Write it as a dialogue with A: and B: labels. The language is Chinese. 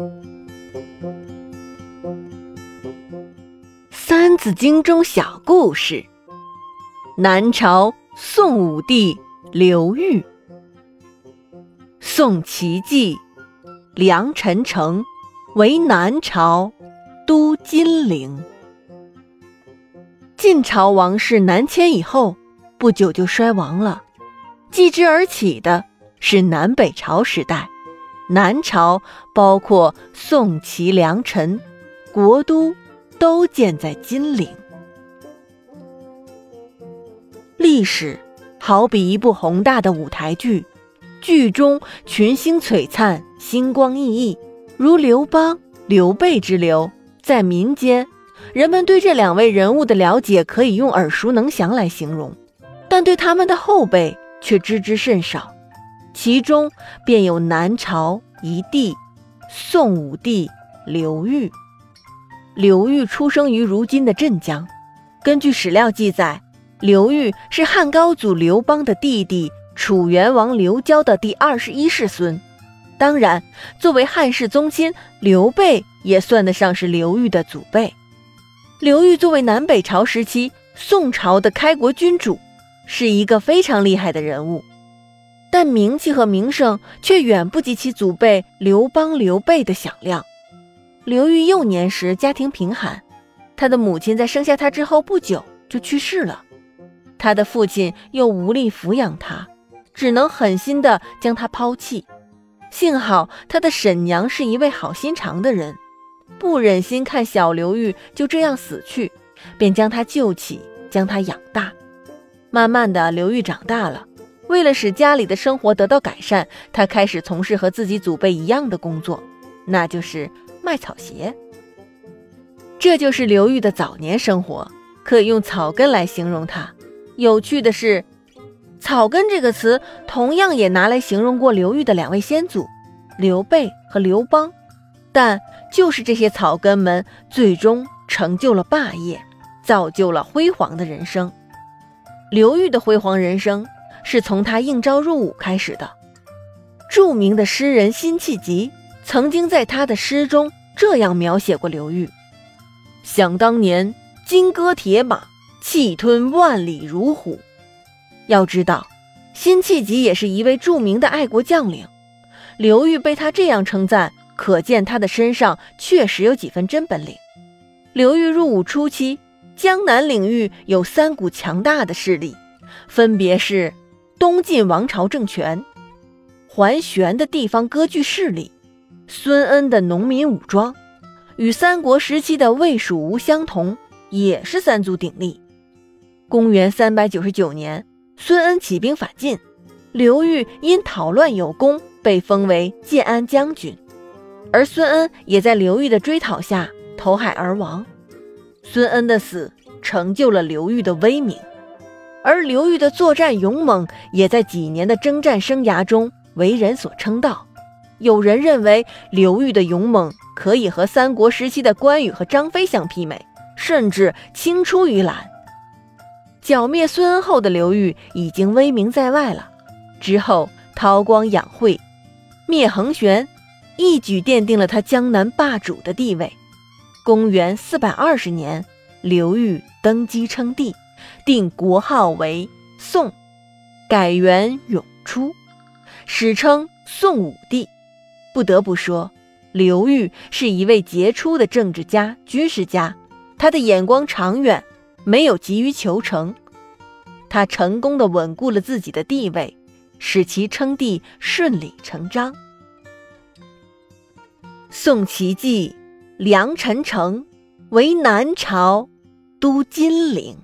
A: 《三字经》中小故事：南朝宋武帝刘裕，宋齐继，梁陈城为南朝都金陵。晋朝王室南迁以后，不久就衰亡了，继之而起的是南北朝时代。南朝包括宋、齐、梁、陈，国都都建在金陵。历史好比一部宏大的舞台剧，剧中群星璀璨，星光熠熠，如刘邦、刘备之流。在民间，人们对这两位人物的了解可以用耳熟能详来形容，但对他们的后辈却知之甚少。其中便有南朝一帝，宋武帝刘裕。刘裕出生于如今的镇江。根据史料记载，刘裕是汉高祖刘邦的弟弟，楚元王刘交的第二十一世孙。当然，作为汉室宗亲，刘备也算得上是刘裕的祖辈。刘裕作为南北朝时期宋朝的开国君主，是一个非常厉害的人物。但名气和名声却远不及其祖辈刘邦、刘备的响亮。刘裕幼年时家庭贫寒，他的母亲在生下他之后不久就去世了，他的父亲又无力抚养他，只能狠心的将他抛弃。幸好他的婶娘是一位好心肠的人，不忍心看小刘裕就这样死去，便将他救起，将他养大。慢慢的，刘裕长大了。为了使家里的生活得到改善，他开始从事和自己祖辈一样的工作，那就是卖草鞋。这就是刘裕的早年生活，可以用草根来形容他。有趣的是，草根这个词同样也拿来形容过刘裕的两位先祖刘备和刘邦，但就是这些草根们最终成就了霸业，造就了辉煌的人生。刘裕的辉煌人生。是从他应召入伍开始的。著名的诗人辛弃疾曾经在他的诗中这样描写过刘裕：“想当年，金戈铁马，气吞万里如虎。”要知道，辛弃疾也是一位著名的爱国将领。刘裕被他这样称赞，可见他的身上确实有几分真本领。刘裕入伍初期，江南领域有三股强大的势力，分别是。东晋王朝政权，桓玄的地方割据势力，孙恩的农民武装，与三国时期的魏、蜀、吴相同，也是三足鼎立。公元三百九十九年，孙恩起兵反晋，刘裕因讨乱有功，被封为建安将军，而孙恩也在刘裕的追讨下投海而亡。孙恩的死，成就了刘裕的威名。而刘裕的作战勇猛，也在几年的征战生涯中为人所称道。有人认为刘裕的勇猛可以和三国时期的关羽和张飞相媲美，甚至青出于蓝。剿灭孙恩后的刘裕已经威名在外了。之后韬光养晦，灭桓玄，一举奠定了他江南霸主的地位。公元四百二十年，刘裕登基称帝。定国号为宋，改元永初，史称宋武帝。不得不说，刘裕是一位杰出的政治家、军事家，他的眼光长远，没有急于求成。他成功的稳固了自己的地位，使其称帝顺理成章。宋齐继，梁陈城为南朝都金陵。